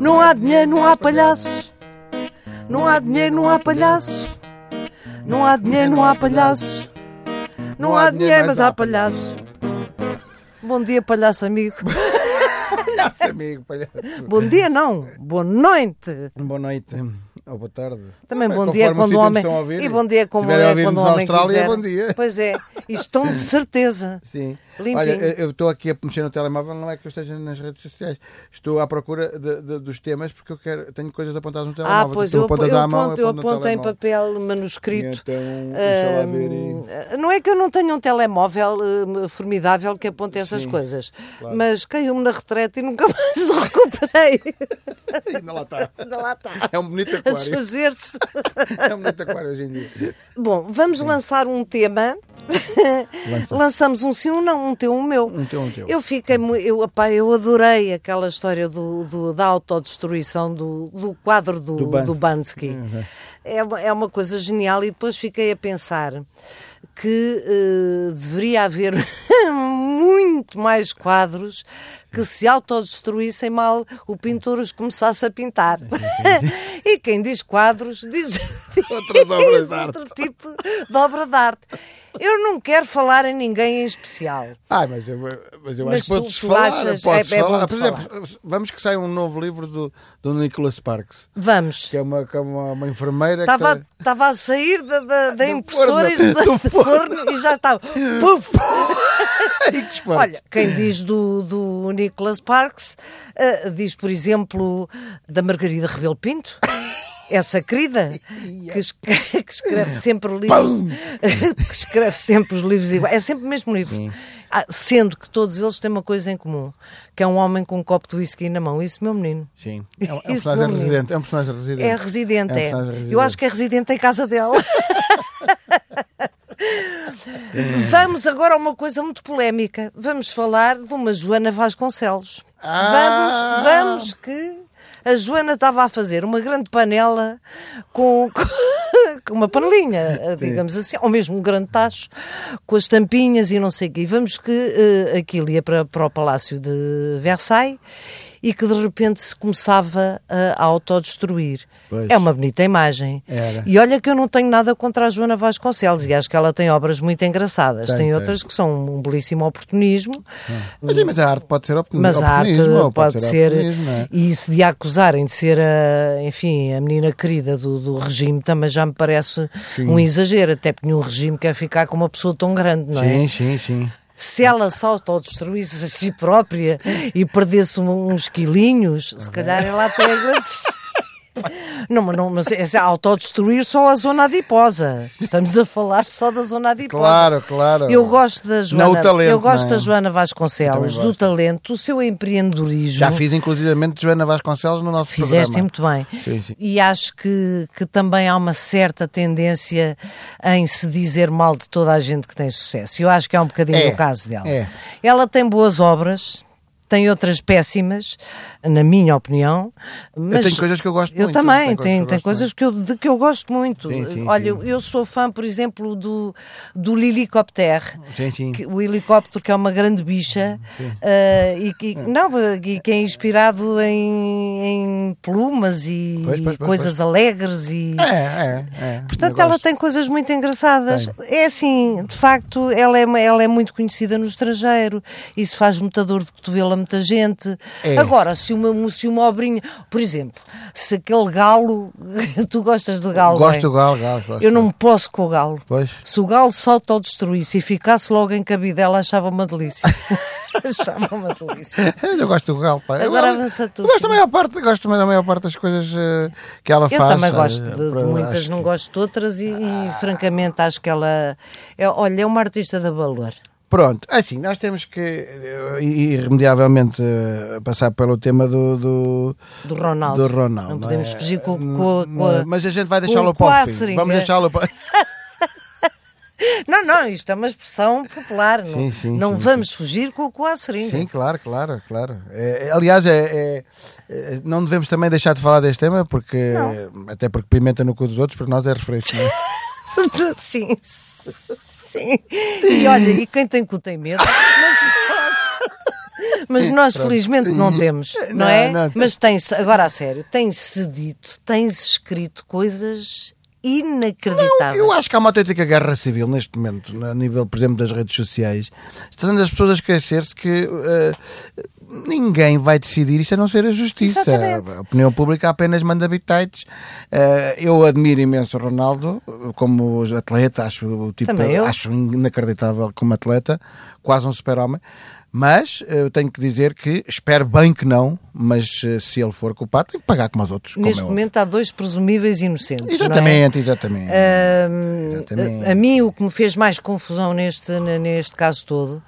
Não há dinheiro, não há palhaços. Não há dinheiro, não há palhaços. Não há dinheiro, não há palhaços. Não há dinheiro, mas há palhaços. Bom dia, palhaço amigo. Palhaço amigo, palhaço. Bom dia, não. Boa noite. Boa noite ou boa tarde. Também bom dia quando o homem. E bom dia como é quando o homem Austrália, quiser. bom dia. Pois é. E estão de certeza. Sim. Limpinho. Olha, eu eu estou aqui a mexer no telemóvel, não é que eu esteja nas redes sociais. Estou à procura de- de- dos temas porque eu quero, tenho coisas apontadas no Ah, telemóvel. pois Tu eu, apontas eu mão, aponto, eu aponto no aponto em papel E manuscrito. Então, ver. Hum, e- não é que eu não tenha um telemóvel hum, formidável que aponte essas Sim, coisas, claro. mas caiu-me na retreta e nunca mais o recuperei. Ainda lá está. Ainda lá está. É um bonito A aquário. desfazer-se. É um bonito aquário hoje em dia. Bom, vamos lançar um tema. Lança. Lançamos um sim, um não, um teu, um meu. Um teu, um teu. Eu fiquei, eu, eu adorei aquela história do, do- da autodestruição do, do quadro do, Do Ban- do Bansky. Uhum. É uma, é uma coisa genial e depois fiquei a pensar que eh, deveria haver muito mais quadros que se autodestruíssem mal o pintor os começasse a pintar. e quem diz quadros diz, diz outro tipo de obra de arte. Eu não quero falar em ninguém em especial. Ah, mas eu, mas eu Mas acho que podes falar. achas- podes é- é falar. Por exemplo, vamos que saia um novo livro do, do Nicholas Sparks, Vamos. que é uma, que é uma, uma enfermeira que Estava, tem- estava a sair da, da, da Do impressora forno. e do, forno e já estava. Puf! Que. Olha, quem diz do, do Nicholas Parks eh, diz, por exemplo, da Margarida Rebelo Pinto. Essa querida que escreve, que escreve sempre livros que escreve sempre os livros iguais. É sempre o mesmo livro. Ah, sendo que todos eles têm uma coisa em comum, que é um homem com um copo de whisky na mão. Isso, meu menino. Sim, é um, é Isso personagem residente. É um personagem residente. É residente, É um é. personagem residente. Eu acho que é residente em casa dela. Vamos agora a uma coisa muito polémica. Vamos falar de uma Joana Vasconcelos. Ah! Vamos, vamos que a Joana estava a fazer uma grande panela com, com uma panelinha, digamos assim, ou mesmo um grande tacho, com as tampinhas e não sei o quê. E vamos que eh, aquilo ia para, para o Palácio de Versailles e que de repente se começava a autodestruir. Pois. É uma bonita imagem. Era. E olha que eu não tenho nada contra a Joana Vasconcelos e acho que ela tem obras muito engraçadas. Tem, Tem, tem. outras que são um belíssimo oportunismo, Mas, sim, mas a arte pode ser opini- mas a arte oportunismo, ou pode ser. oportunismo, é? E isso de a acusarem de ser, a, enfim, a menina querida do, do regime também já me parece Sim. um exagero, até porque nenhum regime quer ficar com uma pessoa tão grande, não é? Sim, sim, sim. Se ela se autodestruísse a si própria e perdesse uns quilinhos, se calhar ela até agradece. Não, mas, não, mas é autodestruir só a zona adiposa. Estamos a falar só da zona adiposa. Claro, claro. Eu gosto da Joana, Não talento, eu gosto não é? da Joana Vasconcelos, do talento, do seu empreendedorismo. Já fiz inclusivamente Joana Vasconcelos no nosso Fizeste programa. muito bem. Sim, sim. E acho que, que também há uma certa tendência em se dizer mal de toda a gente que tem sucesso. Eu acho que é um bocadinho É, o caso dela. é. Ela tem boas obras, tem outras péssimas, na minha opinião. Mas tenho coisas que eu gosto Eu muito, também, tem, eu tem gosto coisas que eu, de que eu gosto muito. Sim, sim, Olha, sim. eu sou fã, por exemplo, do, do. Que- o helicóptero que é uma grande bicha eh, e que não e que é inspirado em, em plumas e Pois, pois, pois, coisas alegres e É, é, é. portanto Eu ela gosto. tem coisas muito engraçadas é assim de facto ela é ela é muito conhecida no estrangeiro isso faz muita dor de cotovelo muita gente É. agora se uma se uma obrinha por exemplo se aquele galo tu gostas do galo Gosto bem? do galo, galo. Gosto. eu não me posso com o galo Pois. se o galo se autodestruísse e ficasse logo em cabidela, achava uma delícia. achava uma delícia. Eu gosto do galo, pá. Eu Agora gosto- avança tu. Eu gosto da maior parte, gosto da maior parte das coisas eh, que ela Eu faz. também eh, gosto de, de para- muitas, acho não que- gosto de outras e, e, francamente acho que ela é, olha, é uma artista de valor. Pronto, assim, nós temos que eh, irremediavelmente eh, passar pelo tema do, do, Do Ronaldo. do Ronaldo. Não não podemos é? fugir com, Não- com, não com é? a- Mas a gente vai deixá-lo para o fim. Vamos deixá-lo para. Não, não, isto é uma expressão popular. Sim, não sim, não sim, vamos fugir com, com a seringa. Sim, claro, claro, claro. É, é- aliás, é, é- é- não devemos também deixar de falar deste tema, porque até porque pimenta no cu dos outros, para nós é refresco, não é? sim, sim. E olha, e quem tem cu tem medo, mas nós, Mas nós, felizmente, não temos, não, Não, é? não. Mas tem-se, agora a sério, tem-se dito, tem-se escrito coisas inacreditáveis. Eu acho que há uma autêntica guerra civil neste momento, a nível, por exemplo, das redes sociais. Estão as pessoas a esquecer-se que eh, ninguém vai decidir isto a não ser a justiça. Exatamente. A opinião pública apenas manda bitites. Eh, eu admiro imenso o Ronaldo como atleta, acho tipo, acho inacreditável como atleta, quase um super-homem. Mas eh, eu tenho que dizer que espero bem que não, mas eh, se ele for culpado, tem que pagar como os outros. Neste é momento há dois presumíveis inocentes. não é? Exatamente, exatamente. Exatamente. a, a mim o que me fez mais confusão neste, neste caso todo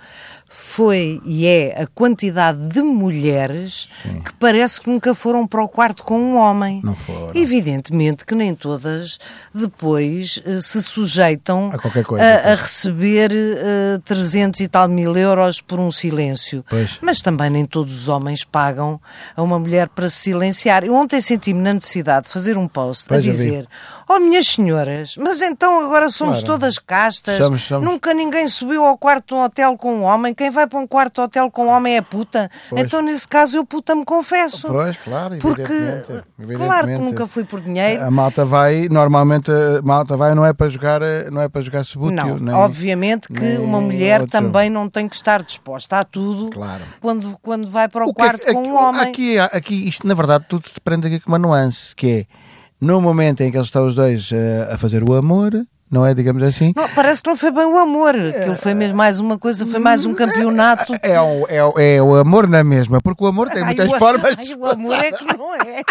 foi e é a quantidade de mulheres que parece que nunca foram para o quarto com um homem. Não foram. Evidentemente que nem todas depois eh, se sujeitam A coisa, a, a receber eh, 300 e tal mil euros por um silêncio. Pois. Mas também nem todos os homens pagam a uma mulher para se silenciar. Eu ontem senti-me na necessidade de fazer um post Pois, a dizer: Oh, minhas senhoras, mas então agora somos Claro. todas castas. Somos- somos. Nunca ninguém subiu ao quarto de um hotel com um homem. Quem vai para um quarto de hotel com um homem é puta. Pois. Então, nesse caso, eu puta me confesso. Pois, claro, Porque, evidentemente, claro que nunca fui por dinheiro. A malta vai, normalmente a malta vai não é para jogar, eh, não é para jogar subútil, Não, nem- obviamente que nem uma mulher outro. também não tem que estar disposta a tudo Claro. quando, quando vai para o, O é quarto que- com aqui- um homem. Aqui, aqui, isto na verdade tudo se prende aqui com uma nuance, que é no momento em que eles estão os dois eh, a fazer o amor, não é, digamos assim, Não, parece que não foi bem o amor. Aquilo foi mesmo mais uma coisa, foi mais um campeonato. é o, é, o- é o amor na mesma, porque o amor tem Ai, muitas o- formas ai, o amor é que não é.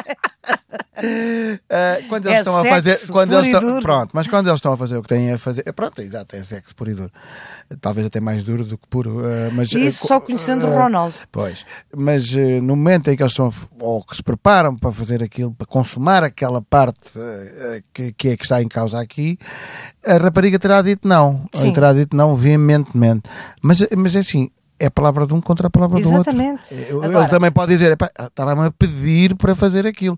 Uh, quando eles É estão a sexo fazer quando puro eles e estão, duro. pronto mas quando eles estão a fazer o que têm a fazer é, pronto exato é sexo puro e duro talvez até mais duro do que puro uh, mas Isso uh, só co- conhecendo o Ronaldo. pois mas no momento em que eles estão a f- ou que se preparam para fazer aquilo para consumar aquela parte que, que é que está em causa aqui a rapariga terá dito não Sim. terá dito não veementemente mas mas é assim é a palavra de um contra a palavra do outro. Exatamente. Ele também pode dizer, "Epá, estava-me a pedir para fazer aquilo.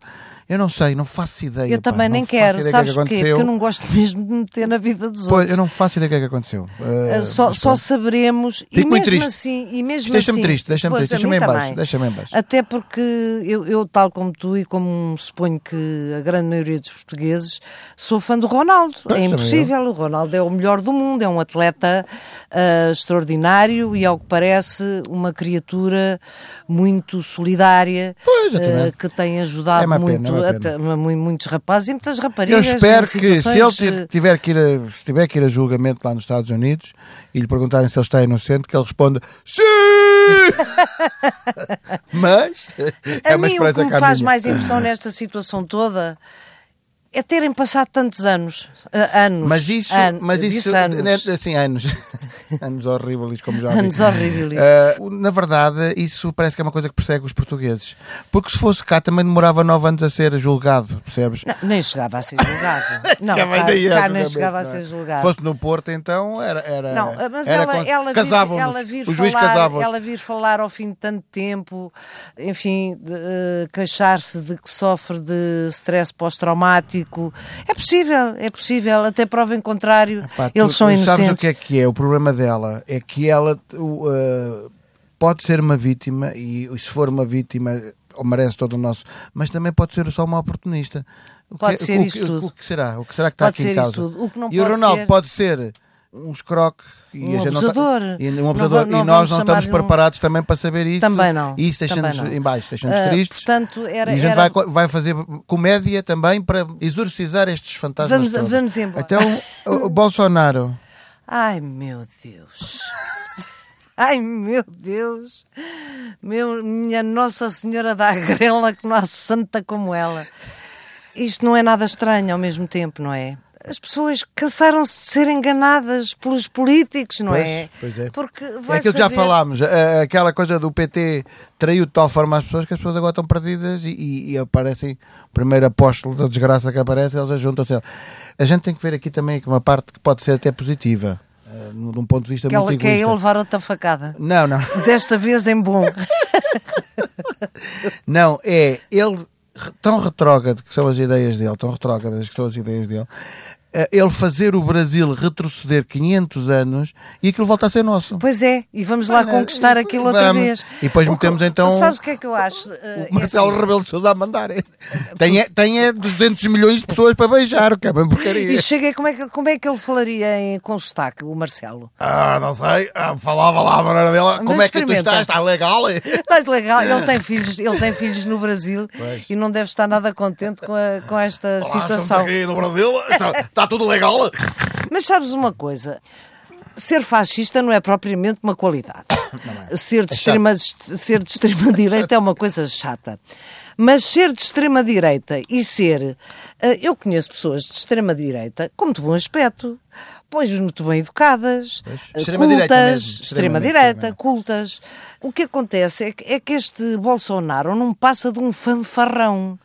Eu não sei, não faço ideia. Eu também nem quero, do sabes que porquê? aconteceu. Porque eu não gosto mesmo de me meter na vida dos Pois, outros. eu não faço ideia do que é que aconteceu. Uh, só, só saberemos e Fico muito mesmo triste. assim e mesmo Deixa-me assim, triste, deixa-me triste, deixa-me em baixo, deixa-me em baixo. até porque eu, eu, tal como tu e como suponho que a grande maioria dos portugueses sou fã do Ronaldo Pois, é impossível, o Ronaldo é o melhor do mundo é um atleta uh, extraordinário e ao que parece uma criatura muito solidária Pois, uh, que tem ajudado É muito é a- pena. Mu- muitos rapazes e muitas Eu raparigas espero em que se ele tiver que ir a, se tiver que ir a julgamento lá nos Estados Unidos e lhe perguntarem se ele está inocente, que ele responda sim! Mas é A mim o que me faz mais impressão nesta situação toda é terem passado tantos anos. ah, anos. Mas isso, an- mas isso, anos. né, assim, anos, anos horríveis, como já vi. Anos horríveis. Eh, na verdade, isso parece que é uma coisa que persegue os portugueses. Porque se fosse cá, também demorava nove anos a ser julgado, percebes? Não, nem chegava a ser julgado. não, cá, a cá nem chegava a é? ser julgado. fosse no Porto, então era. era Não, mas era ela, ela, vir, ela vir o juiz casava ela vir falar ao fim de tanto tempo, enfim, eh, queixar-se de que sofre de stress pós-traumático, é possível, é possível, até prova em contrário, eles são Sabes o inocentes. que é que é? O problema dela é que ela o, eh, pode ser uma vítima e se for uma vítima merece todo o nosso, mas também pode ser só uma oportunista. O Pode que, ser o, isso que- tudo. O que será? O que será que está Pode aqui em causa? O que não e o Ronaldo ser- pode ser um escroque e Um a gente não tá- abusador. e um Não abusador. va- não e nós não estamos um- preparados também para saber isso. Também não, E isso deixa-nos também não. em baixo, deixa-nos Ah, tristes. portanto, era- e a gente era- vai, vai fazer comédia também para exorcizar estes fantasmas. Vamos- vamos embora. Então, o, o Bolsonaro. Ai meu Deus. Ai meu Deus. Meu, minha Nossa Senhora da Agrela, que não há santa como ela. Isto não é nada estranho ao mesmo tempo, não é? As pessoas cansaram-se de ser enganadas pelos políticos, não Pois, é? pois é. Porque É vai aquilo que já falámos, a- aquela coisa do PT traiu de tal forma as pessoas que as pessoas agora estão perdidas e, e, e aparecem, o primeiro apóstolo da desgraça que aparece, eles ajuntam-se. A gente tem que ver aqui também que uma parte que pode ser até positiva, eh, de um ponto de vista Que ela muito quer ele egoísta. levar outra facada. Não, não. Desta vez em bom. Não, é ele tão retrógrado que são as ideias dele, tão retrógradas que são as ideias dele, ele fazer o Brasil retroceder 500 anos e aquilo volta a ser nosso. Pois é, e vamos lá conquistar aquilo outra Vamos. vez. E depois O metemos então Sabes o que é que eu acho? Eh, o Marcelo é assim, Rebelo de Sousa a mandar. é. Tem, é, tem é 200 milhões de pessoas para beijar, o que é uma porcaria. E chega, como é, que, como é que ele falaria em, com sotaque, o Marcelo? Ah, não sei, ah, falava lá a maneira dela. Como Mas é que tu estás? Está legal? é? Estás legal, ele tem filhos, ele tem filhos no Brasil Pois. e não deve estar nada contente com, a- com esta Olá, situação. aqui no Brasil, está, está tudo legal? Mas sabes uma coisa? Ser fascista não é propriamente uma qualidade. Ser, de É extrema, ser de extrema direita é uma coisa chata. Mas ser de extrema direita e ser. eh, Eu conheço pessoas de extrema direita com muito bom aspecto, pois muito bem educadas, Pois. eh, Extrema-direita cultas, mesmo, extrema cultas. O que acontece é que, é que este Bolsonaro não passa de um fanfarrão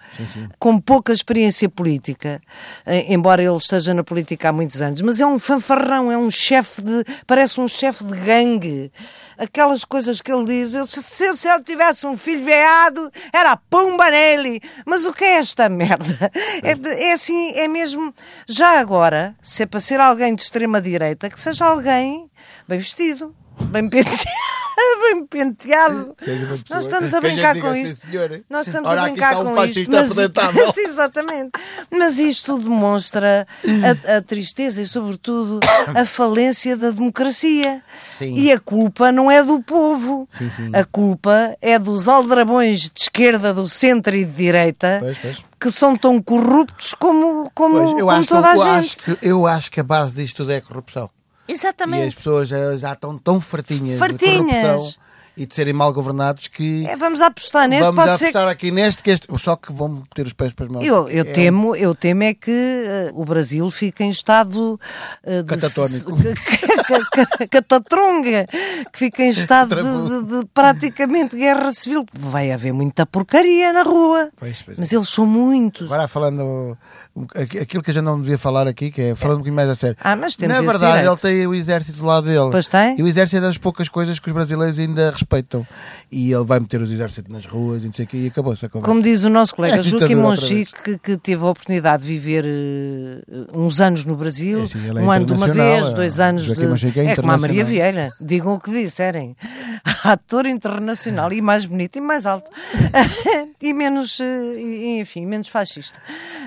com pouca experiência política, eh, embora ele esteja na política há muitos anos, mas é um fanfarrão, é um chefe de. parece um chefe de gangue. Aquelas coisas que ele diz, se, se eu tivesse um filho veado, era pumba nele. Mas o que é esta merda? É, é assim, é mesmo. Já agora, se é para ser alguém de extrema-direita, que seja alguém bem vestido, bem penteado. Bem penteado. Nós estamos a brincar com "Sim, isto. Nós estamos a brincar com isto. Mas, exatamente. Mas isto demonstra a, a tristeza e, sobretudo, a falência da democracia. Sim. E a culpa não é do povo. Sim, sim. A culpa é dos aldrabões de esquerda, do centro e de direita. Pois, pois. Que são tão corruptos como, como, Pois, como acho que, toda a gente. acho que, eu acho que a base disto tudo é a corrupção. E Exatamente. as pessoas já, já estão tão fartinhas, Fartinhas. de corrupção e de serem mal governados que É, vamos apostar neste. vamos Pode ser apostar aqui neste, que este, só que vão ter os pés para as mãos. Eu, eu É temo, eu temo é que eh, o Brasil fique em estado de Catatónico. ca- ca- catatronga, que fique em estado de, de- de praticamente guerra civil. Vai haver muita porcaria na rua, Pois, pois é. mas eles são muitos. Agora falando aquilo que a gente não devia falar aqui, que é falando um bocadinho mais a sério. Ah, mas temos Na verdade, direito. ele tem o exército do lado dele. Pois tem. E o exército é das poucas coisas que os brasileiros ainda respeitam. E ele vai meter os exércitos nas ruas e não sei o quê, e acabou-se a conversa. Como diz o nosso colega É, Monchique, que, que teve a oportunidade de viver eh, uns anos no Brasil, É, sim, é um ano de uma vez, é. dois anos de. Monchique é É como a Maria. Vieira, digam o que disserem. Ator internacional e mais bonito e mais alto. e menos, eh, enfim, menos fascista.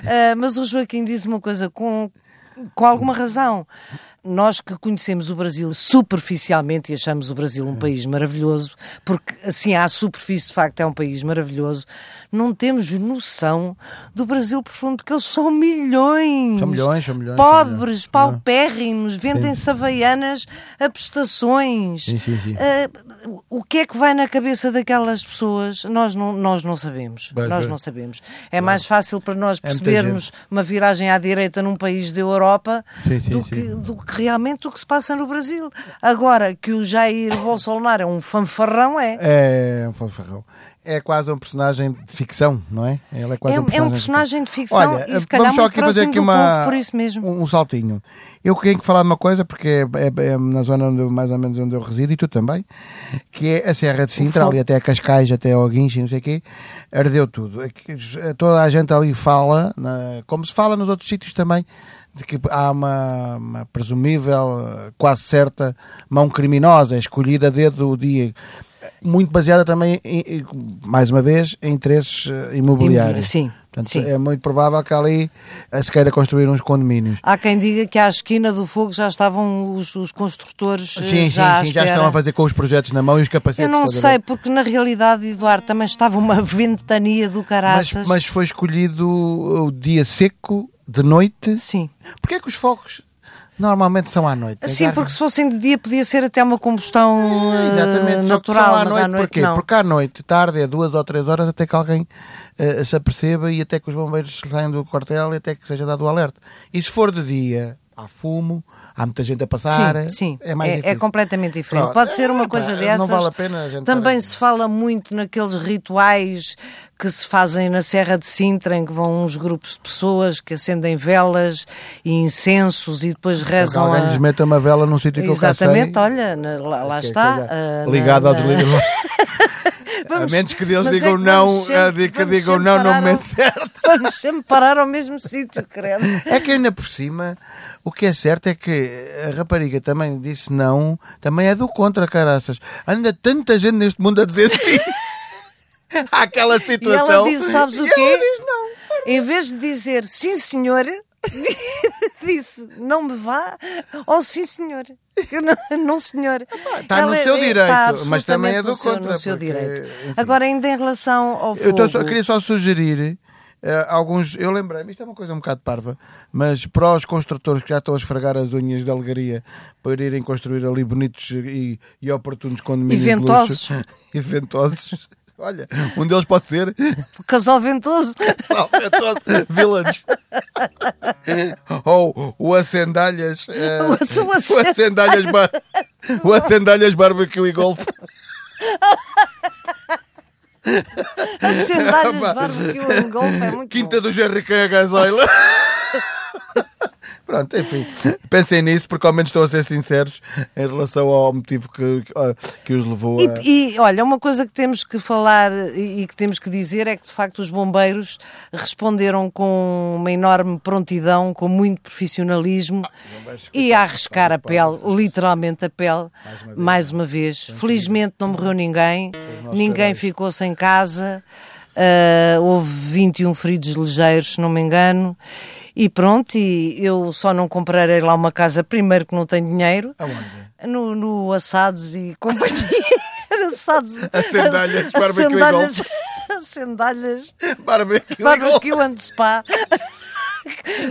Ah, mas o Joaquim diz uma coisa com, com alguma razão. Nós que conhecemos o Brasil superficialmente e achamos o Brasil um país maravilhoso, porque assim à superfície de facto é um país maravilhoso, não temos noção do Brasil profundo, porque eles são milhões. São milhões, são milhões, são Pobres, milhões. paupérrimos, vendem-se havaianas a prestações. Sim, sim, sim. Ah, o que é que vai na cabeça daquelas pessoas? Nós não, nós não sabemos. Nós não sabemos. É mais fácil para nós É percebermos uma viragem à direita num país da Europa do, que, do que realmente o que se passa no Brasil. Agora que o Jair Bolsonaro é um fanfarrão, é. É um fanfarrão. É quase um personagem de ficção, não é? Ele é quase É, um é personagem, um personagem de ficção Olha, e se calhar vamos só aqui fazer aqui uma, por isso mesmo. Um, um saltinho. Eu tenho que falar de uma coisa, porque é, é- é na zona onde, mais ou menos onde eu resido, e tu também, que é a Serra de Sintra, ali até a Cascais, até ao Guincho, e não sei o quê, ardeu tudo. É que Toda a gente ali fala, como se fala nos outros sítios também, de que há uma, uma presumível, quase certa, mão criminosa, escolhida a dedo o dia, muito baseada também, em- mais uma vez, em interesses eh, imobiliários. Sim, Portanto, sim. é muito provável que ali eh, se queira construir uns condomínios. Há quem diga que à esquina do fogo já estavam os, os construtores eh, Sim, já sim, sim, já estão a fazer com os projetos na mão e os capacetes. Eu não sei, porque na realidade, Eduardo, também estava uma ventania do Mas, caraças. mas foi escolhido o dia seco, de noite. Sim. Porquê é que os fogos normalmente são à noite? Sim, Agarram- porque se fossem de dia podia ser até uma combustão eh, Exatamente, que natural, são à noite, à noite porquê? não. Porque à noite, tarde, é duas ou três horas até que alguém eh, se aperceba e até que os bombeiros saiam do quartel e até que seja dado o alerta. E se for de dia, há fumo, há muita gente a passar, Sim, sim. é mais é, difícil. completamente diferente. Pronto. Pode ser uma É, coisa pá, dessas. Não vale a pena a gente Também estar- se fala muito naqueles rituais que se fazem na Serra de Sintra, em que vão uns grupos de pessoas que acendem velas e incensos e depois Porque rezam alguém a... lhes mete uma vela num sítio que eu Exatamente, olha, na- lá, lá que é está. coisa ah, na- ligado ao na- desligador. Vamos- a menos que Deus é digam que não, sempre- que digam não no momento certo. Vamos sempre parar ao mesmo sítio, credo. É que ainda por cima, o que é certo é que a rapariga também disse não, também é do contra, caraças. Anda tanta gente neste mundo a dizer sim. Aquela E situação. ela disse, sabes o e quê? ela diz não. Em vez de dizer sim, senhor, disse não me vá ou sim, senhor. Não, não senhor. está no seu é- direito, está mas também é do seu- contra, No seu porque, direito. enfim. Agora, ainda em relação ao Eu fogo. tô só- queria só sugerir eh, alguns. Eu lembrei-me, isto é uma coisa um bocado parva, mas para os construtores que já estão a esfregar as unhas de alegria para irem construir ali bonitos e, e oportunos condomínios E ventosos. E ventosos. Olha, um deles pode ser Casal ventoso. Ventoso Village. Ou o Acendalhas. eh, O Ace- o o Ace- Acendalhas, bar, o Acendalhas Barbecue e Golf. As sandálias Pá. barbecue em golfe é muito Quinta bom. do Jerry Cã a gasoil. Pronto, enfim. Pensem nisso porque ao menos estão a ser sinceros em relação ao motivo que, que, ah, os levou a. E, e, olha, uma coisa que temos que falar e, que temos que dizer é que de facto os bombeiros responderam com uma enorme prontidão, com muito profissionalismo e a arriscar a pele, literalmente a pele, mais uma vez. Felizmente não morreu ninguém, ninguém ficou sem casa, ah, houve 21 feridos ligeiros, se não me engano. E pronto, e eu só não comprarei lá uma casa primeiro que não tenho dinheiro Aonde? no, no Assados e companhia. Assados. Acendalhas, barbecue e Acendalhas. Acendalhas. Barbecue Golf. Barbecue and spa.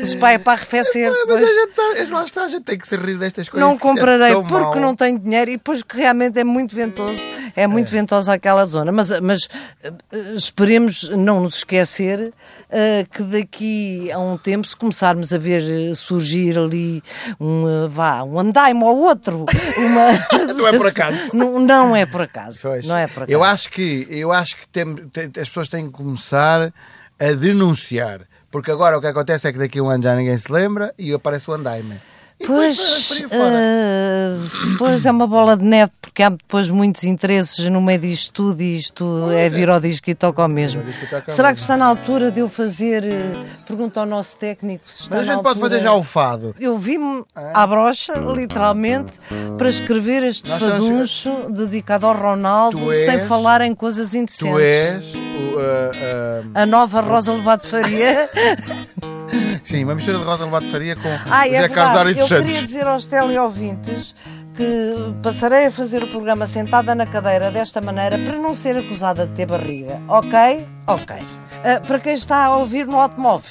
O spa é para arrefecer. Mas depois. a gente, tá- lá está, a gente tem que se rir destas coisas. Não é comprarei tão porque não tenho dinheiro e depois que realmente é muito ventoso. É muito ventosa aquela zona. Mas, mas eh, esperemos não nos esquecer eh, que daqui a um tempo, se começarmos a ver eh, surgir ali um, vá, um andaime ou outro, uma... Não é por acaso. Não, não é por acaso. Pois. Não é por acaso. Eu acho que, eu acho que tem, tem- as pessoas têm que começar a denunciar. Porque agora o que acontece é que daqui a um ano já ninguém se lembra e aparece o andaime. Pois, eh, pois é uma bola de neve, porque há depois muitos interesses no meio disto tudo e isto é vir ao disco e toca ao mesmo. Será que está na altura de eu fazer? eh, Pergunta ao nosso técnico se está Mas a gente pode altura- fazer já o fado. Eu vi-me à brocha, literalmente, para escrever este Nós estamos- faduncho dedicado ao Ronaldo, Tu sem és- falar em coisas indecentes. Tu és o, ah, ah, A nova Rosa Lobato Faria. sim, uma mistura de Rosa Lobato Faria com Ah, é José Carlos verdade. Ari Eu Santos. queria dizer aos teleouvintes que passarei a fazer o programa sentada na cadeira desta maneira para não ser acusada de ter barriga. Ok? Ok. Ah, para quem está a ouvir no automóvel,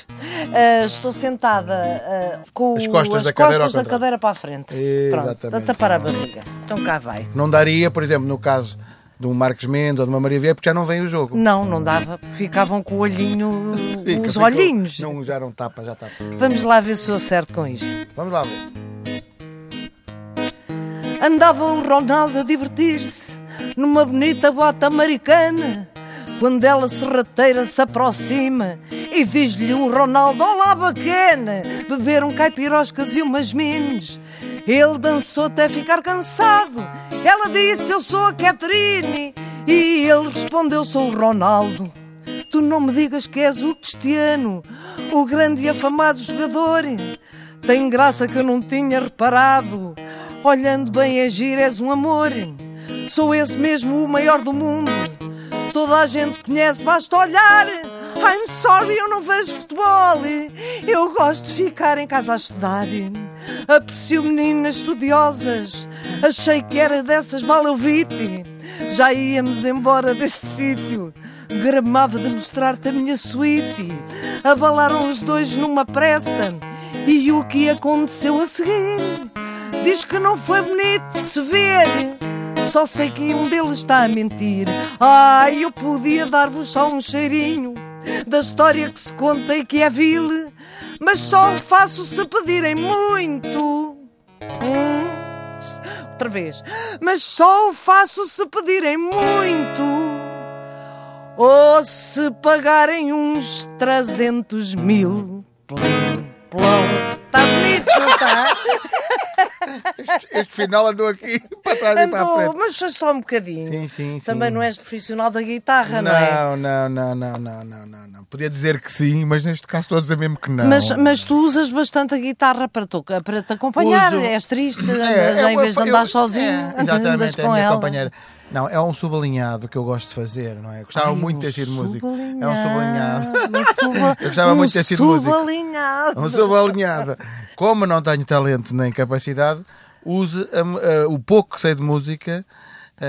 ah, estou sentada ah, com As costas as da cadeira costas ao da cadeira para a frente. Pronto, a Exatamente. tapar a barriga. Então cá vai. Não daria, por exemplo, no caso de um Marcos Mendes ou de uma Maria Vieira, porque já não vem o jogo. Não, não dava, ficavam com o olhinho, Fica, os fica- olhinhos. Não, já não tapa, já tapa. Vamos lá ver se eu acerto com isto. Vamos lá ver. Andava o Ronaldo a divertir-se numa bonita bota americana. Quando ela serrateira se aproxima e diz-lhe o Ronaldo: Olá, bacana! Beberam caipiroscas e umas mines. Ele dançou até ficar cansado. Ela disse: Eu sou a Catherine. E ele respondeu: Sou o Ronaldo. Tu não me digas que és o Cristiano, o grande e afamado jogador. Tem graça que eu não tinha reparado. Olhando bem a giro, és um amor. Sou esse mesmo o maior do mundo. Toda a gente conhece, basta olhar. I'm sorry, eu não vejo futebol. Eu gosto de ficar em casa a estudar. Aprecio meninas estudiosas. Achei que era dessas Balovite. Já íamos embora desse sítio. Gramava de mostrar-te a minha suíte. Abalaram os dois numa pressa. E o que aconteceu a seguir? Diz que não foi bonito se ver. Só sei que um deles está a mentir. Ai, eu podia dar-vos só um cheirinho da história que se conta e que é vil, mas só o faço se pedirem muito. Hum, outra vez. Mas só o faço se pedirem muito. Ou se pagarem uns 300 mil. Plum, plum. Está bonito, não está? Este, este final andou aqui para trás e para a Andou, frente. mas foi só um bocadinho. Sim, sim, sim. Também não és profissional da guitarra, não, é? Não, não, não, não, não, não, não, não. Podia dizer que sim, mas neste caso estou a dizer mesmo que não. Mas, mas tu usas bastante a guitarra para, tu, para te acompanhar. Uso. És triste, É, andas, é em vez de eu- andar é, sozinho, andas é a com minha ela. companheira. Não, é um subalinhado que eu gosto de fazer, não é? Eu Gostava Ai, muito de ter sido músico. É um subalinhado, subalinhado. um suba- Eu gostava um muito de ter sido músico. subalinhado. Um subalinhado. Como não tenho talento nem capacidade, use a- a- o pouco que sei de música,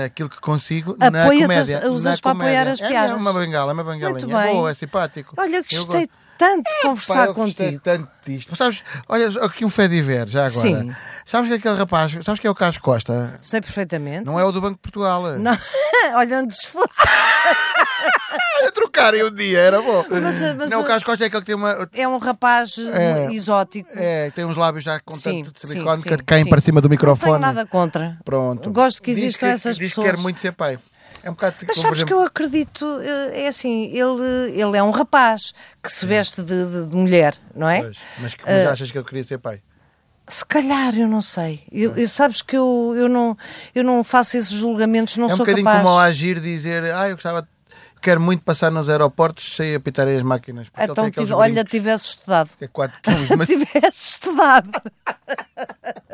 aquilo que consigo, na Apoia-te- comédia. usas na para comédia. apoiar as É, piadas. É uma bengala, é uma bengalinha. Muito É bem. boa, é simpático. Olha, gostei. Tanto Pá, conversar gostei contigo. tanto disto. Sabes, olha, aqui um fé de ver, já agora. Sim. Sabes que aquele rapaz, sabes que é o Carlos Costa? Sei perfeitamente. Não é o do Banco de Portugal. Não. Olha, antes fosse. Olha, trocarem um dia, era bom. Mas, mas, não, o Carlos Costa é aquele que tem uma. É um rapaz É. exótico. É, tem uns lábios já com Sim, tanto sim, silicone que caem sim. para cima do Não tenho microfone. nada contra. Pronto. Gosto que Diz existam essas diz pessoas. que quer muito ser pai. É um bocado Mas como, sabes por que eu acredito, eh, é assim, ele, ele é um rapaz que se veste de, de- de mulher, não é? Pois, mas que mas achas que eu queria ser pai? Se calhar, eu não sei. Eu, eu- sabes que eu, eu, não, eu não faço esses julgamentos, não é um sou bocadinho capaz. como ao agir dizer, ah, eu gostava, quero muito passar nos aeroportos sem apitarem as máquinas. Porque ele Então, tive- olha, tivesse estudado. é 4 quilos, mas tivesse estudado.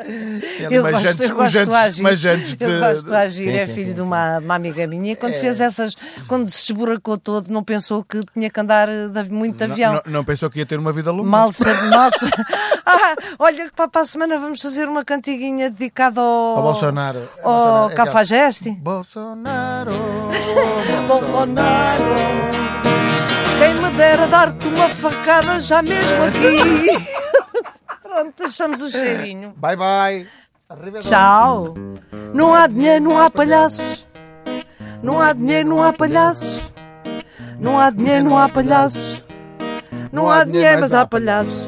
ele Eu mas gosto, antes- eu gosto antes- agir. mas antes de- Eu gosto do agir, Sim, é sim, filho sim, de uma, de uma amiga minha. E quando É. fez essas, quando se esburacou todo, não pensou que tinha que andar de- muito de Não- avião. Não, não pensou que ia ter uma vida longa? Mal sabe, mal sabe. Ah, olha que para para a semana vamos fazer uma cantiguinha dedicada ao, Ao Bolsonaro. Ao Bolsonaro, é Cafajeste. Bolsonaro. Bolsonaro. Quem me dera dar-te uma facada já mesmo aqui. Pronto, deixamos o cheirinho. Bye bye. Tchau. Não há dinheiro, não há palhaços. Não há dinheiro, não há palhaços. Não há dinheiro, não há palhaços. Não há dinheiro, mas há palhaços.